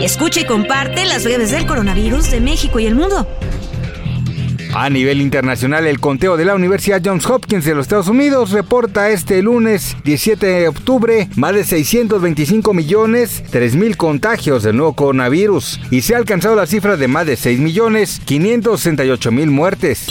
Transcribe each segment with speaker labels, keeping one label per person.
Speaker 1: Escucha y comparte las breves del coronavirus de México y el mundo.
Speaker 2: A nivel internacional, el conteo de la Universidad Johns Hopkins de los Estados Unidos reporta este lunes 17 de octubre más de 625 millones 3 mil contagios del nuevo coronavirus y se ha alcanzado la cifra de más de 6 millones 568 mil muertes.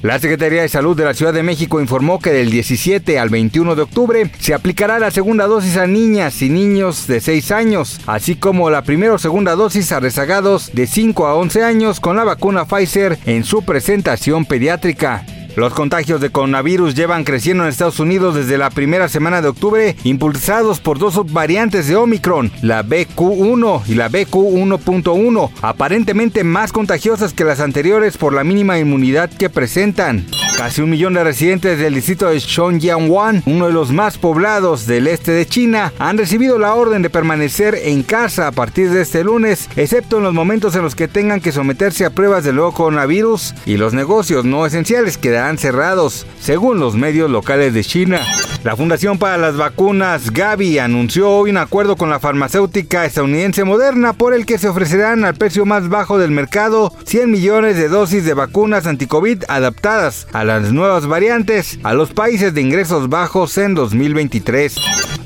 Speaker 2: La Secretaría de Salud de la Ciudad de México informó que del 17 al 21 de octubre se aplicará la segunda dosis a niñas y niños de 6 años, así como la primera o segunda dosis a rezagados de 5 a 11 años con la vacuna Pfizer en su presentación pediátrica. Los contagios de coronavirus llevan creciendo en Estados Unidos desde la primera semana de octubre, impulsados por dos subvariantes de Omicron, la BQ1 y la BQ1.1, aparentemente más contagiosas que las anteriores por la mínima inmunidad que presentan. Casi un millón de residentes del distrito de Xiongyangwan, uno de los más poblados del este de China, han recibido la orden de permanecer en casa a partir de este lunes, excepto en los momentos en los que tengan que someterse a pruebas del nuevo coronavirus y los negocios no esenciales quedarán cerrados, según los medios locales de China. La Fundación para las Vacunas Gavi anunció hoy un acuerdo con la farmacéutica estadounidense Moderna por el que se ofrecerán al precio más bajo del mercado 100 millones de dosis de vacunas anticovid adaptadas a las nuevas variantes a los países de ingresos bajos en 2023.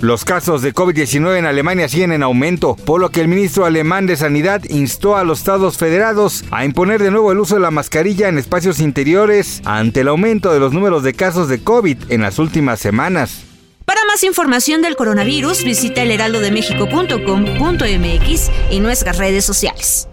Speaker 2: Los casos de COVID-19 en Alemania siguen en aumento, por lo que el ministro alemán de Sanidad instó a los estados federados a imponer de nuevo el uso de la mascarilla en espacios interiores ante el aumento de los números de casos de COVID en las últimas semanas.
Speaker 1: Para más información del coronavirus, visita elheraldodemexico.com.mx y nuestras redes sociales.